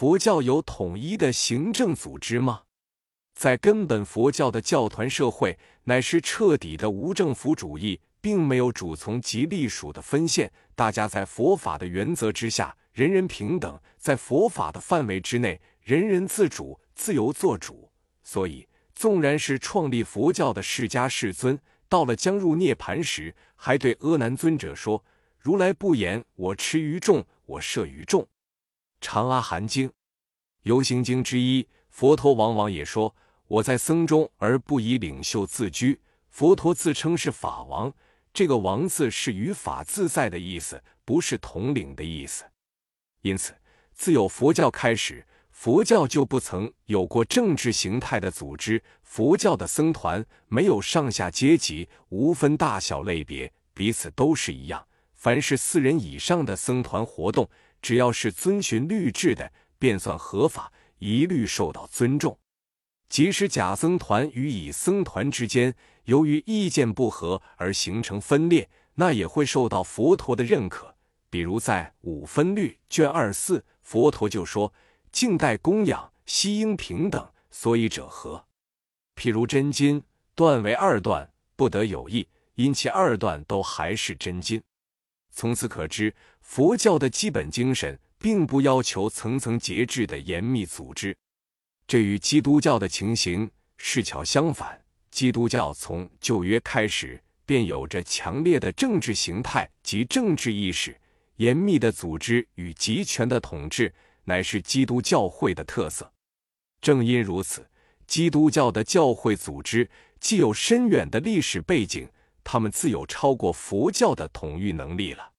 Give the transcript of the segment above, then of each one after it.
佛教有统一的行政组织吗？在根本，佛教的教团社会乃是彻底的无政府主义，并没有主从及隶属的分线。大家在佛法的原则之下，人人平等；在佛法的范围之内，人人自主、自由做主。所以，纵然是创立佛教的释迦世尊，到了将入涅盘时，还对阿难尊者说：“如来不言，我持于众，我摄于众。”《长阿含经》《游行经》之一，佛陀往往也说：“我在僧中，而不以领袖自居。”佛陀自称是法王，这个“王”字是与法自在的意思，不是统领的意思。因此，自有佛教开始。佛教就不曾有过政治形态的组织。佛教的僧团没有上下阶级，无分大小类别，彼此都是一样。凡是四人以上的僧团活动，只要是遵循律制的，便算合法，一律受到尊重。即使假僧团与乙僧团之间由于意见不合而形成分裂，那也会受到佛陀的认可。比如在《五分律》卷二四，佛陀就说。静待供养，悉应平等。所以者何？譬如真金断为二段，不得有异，因其二段都还是真金。从此可知，佛教的基本精神并不要求层层节制的严密组织。这与基督教的情形是巧相反。基督教从旧约开始便有着强烈的政治形态及政治意识，严密的组织与集权的统治。乃是基督教会的特色。正因如此，基督教的教会组织既有深远的历史背景，他们自有超过佛教的统御能力了。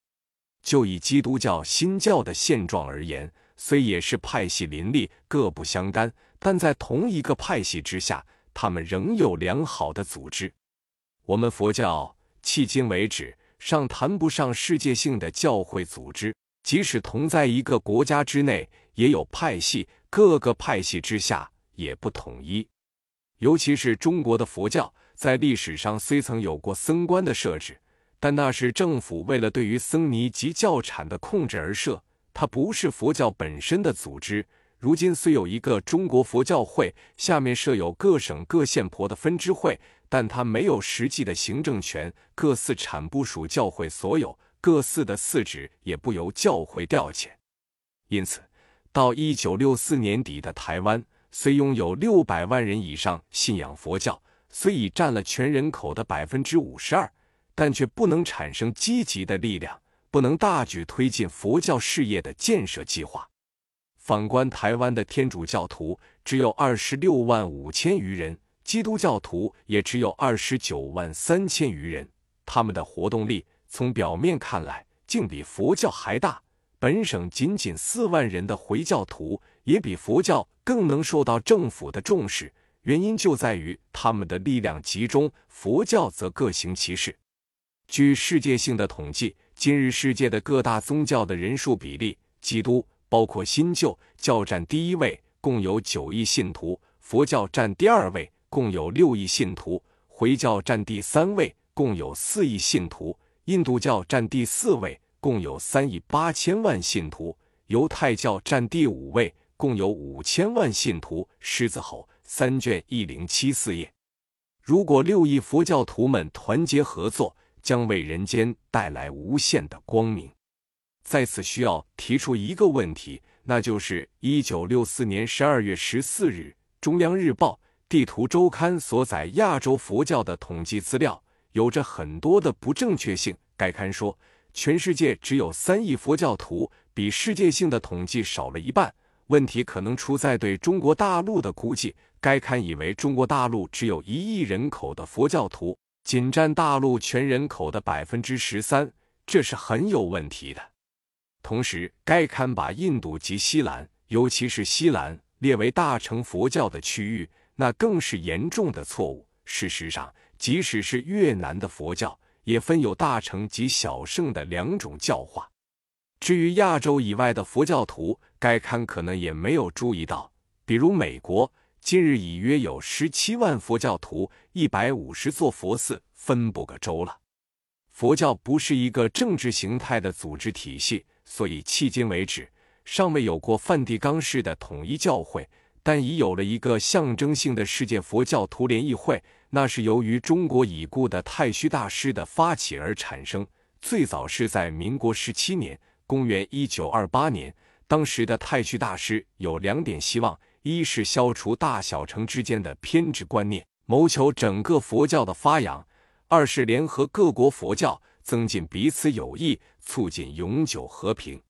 就以基督教新教的现状而言，虽也是派系林立、各不相干，但在同一个派系之下，他们仍有良好的组织。我们佛教迄今为止尚谈不上世界性的教会组织。即使同在一个国家之内，也有派系，各个派系之下也不统一。尤其是中国的佛教，在历史上虽曾有过僧官的设置，但那是政府为了对于僧尼及教产的控制而设，它不是佛教本身的组织。如今虽有一个中国佛教会，下面设有各省各县婆的分支会，但它没有实际的行政权，各寺产不属教会所有。各寺的寺址也不由教会调遣，因此，到一九六四年底的台湾，虽拥有六百万人以上信仰佛教，虽已占了全人口的百分之五十二，但却不能产生积极的力量，不能大举推进佛教事业的建设计划。反观台湾的天主教徒只有二十六万五千余人，基督教徒也只有二十九万三千余人，他们的活动力。从表面看来，竟比佛教还大。本省仅仅四万人的回教徒，也比佛教更能受到政府的重视。原因就在于他们的力量集中，佛教则各行其事。据世界性的统计，今日世界的各大宗教的人数比例，基督包括新旧教占第一位，共有九亿信徒；佛教占第二位，共有六亿信徒；回教占第三位，共有四亿信徒。印度教占第四位，共有三亿八千万信徒；犹太教占第五位，共有五千万信徒。狮子吼三卷一零七四页。如果六亿佛教徒们团结合作，将为人间带来无限的光明。在此需要提出一个问题，那就是一九六四年十二月十四日，《中央日报》地图周刊所载亚洲佛教的统计资料。有着很多的不正确性。该刊说，全世界只有三亿佛教徒，比世界性的统计少了一半。问题可能出在对中国大陆的估计。该刊以为中国大陆只有一亿人口的佛教徒，仅占大陆全人口的百分之十三，这是很有问题的。同时，该刊把印度及西兰，尤其是西兰列为大乘佛教的区域，那更是严重的错误。事实上，即使是越南的佛教，也分有大乘及小乘的两种教化。至于亚洲以外的佛教徒，该刊可能也没有注意到。比如美国，今日已约有十七万佛教徒，一百五十座佛寺，分布个州了。佛教不是一个政治形态的组织体系，所以迄今为止，尚未有过梵蒂冈式的统一教会，但已有了一个象征性的世界佛教徒联谊会。那是由于中国已故的太虚大师的发起而产生，最早是在民国十七年（公元一九二八年）。当时的太虚大师有两点希望：一是消除大小乘之间的偏执观念，谋求整个佛教的发扬；二是联合各国佛教，增进彼此友谊，促进永久和平。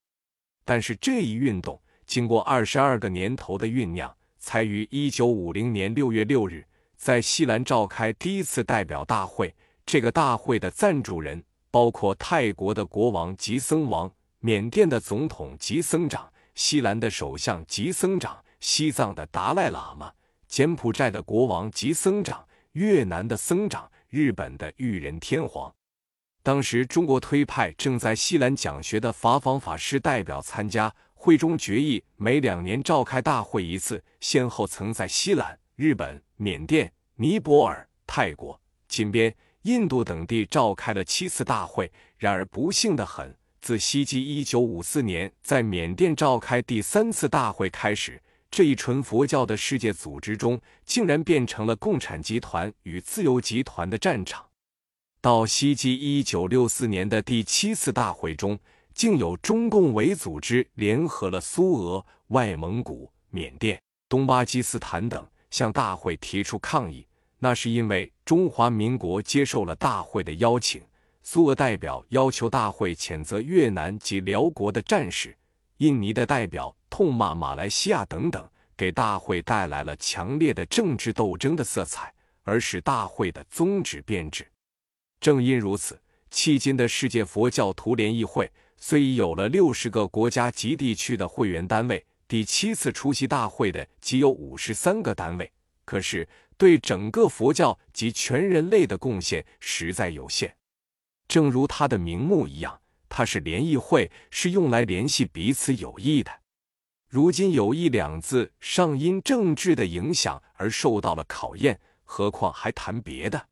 但是这一运动经过二十二个年头的酝酿，才于一九五零年六月六日在西兰召开第一次代表大会。这个大会的赞助人包括泰国的国王及僧王、缅甸的总统及僧长。西兰的首相及僧长，西藏的达赖喇嘛，柬埔寨的国王及僧长，越南的僧长，日本的裕仁天皇。当时中国推派正在西兰讲学的法方法师代表参加会中决议，每两年召开大会一次，先后曾在西兰、日本、缅甸、尼泊尔、泰国、金边、印度等地召开了七次大会。然而不幸的很。自西基一九五四年在缅甸召开第三次大会开始，这一纯佛教的世界组织中，竟然变成了共产集团与自由集团的战场。到西基一九六四年的第七次大会中，竟有中共伪组织联合了苏俄、外蒙古、缅甸、东巴基斯坦等，向大会提出抗议。那是因为中华民国接受了大会的邀请。苏俄代表要求大会谴责越南及辽国的战士，印尼的代表痛骂马来西亚等等，给大会带来了强烈的政治斗争的色彩，而使大会的宗旨变质。正因如此，迄今的世界佛教徒联谊会虽已有了六十个国家及地区的会员单位，第七次出席大会的仅有五十三个单位，可是对整个佛教及全人类的贡献实在有限。正如它的名目一样，它是联谊会，是用来联系彼此友谊的。如今“友谊”两字尚因政治的影响而受到了考验，何况还谈别的？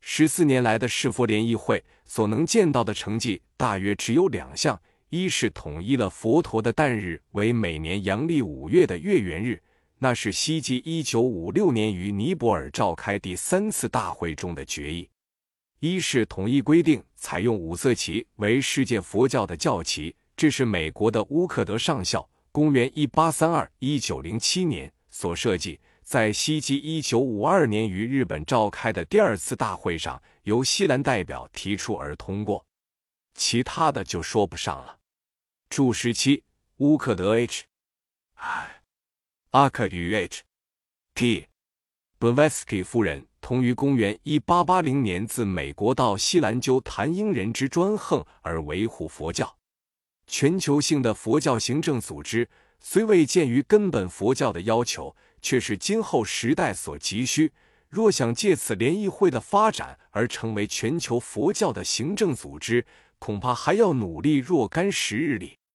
十四年来的世佛联谊会所能见到的成绩，大约只有两项：一是统一了佛陀的诞日为每年阳历五月的月圆日，那是西晋一九五六年于尼泊尔召开第三次大会中的决议。一是统一规定采用五色旗为世界佛教的教旗，这是美国的乌克德上校公元一八三二一九零七年所设计，在西基一九五二年于日本召开的第二次大会上由西兰代表提出而通过，其他的就说不上了。注释七：乌克德 H，阿克与 H，T T。b v e s k y 夫人同于公元一八八零年自美国到西兰鸠谈英人之专横而维护佛教。全球性的佛教行政组织虽未见于根本佛教的要求，却是今后时代所急需。若想借此联谊会的发展而成为全球佛教的行政组织，恐怕还要努力若干时日里。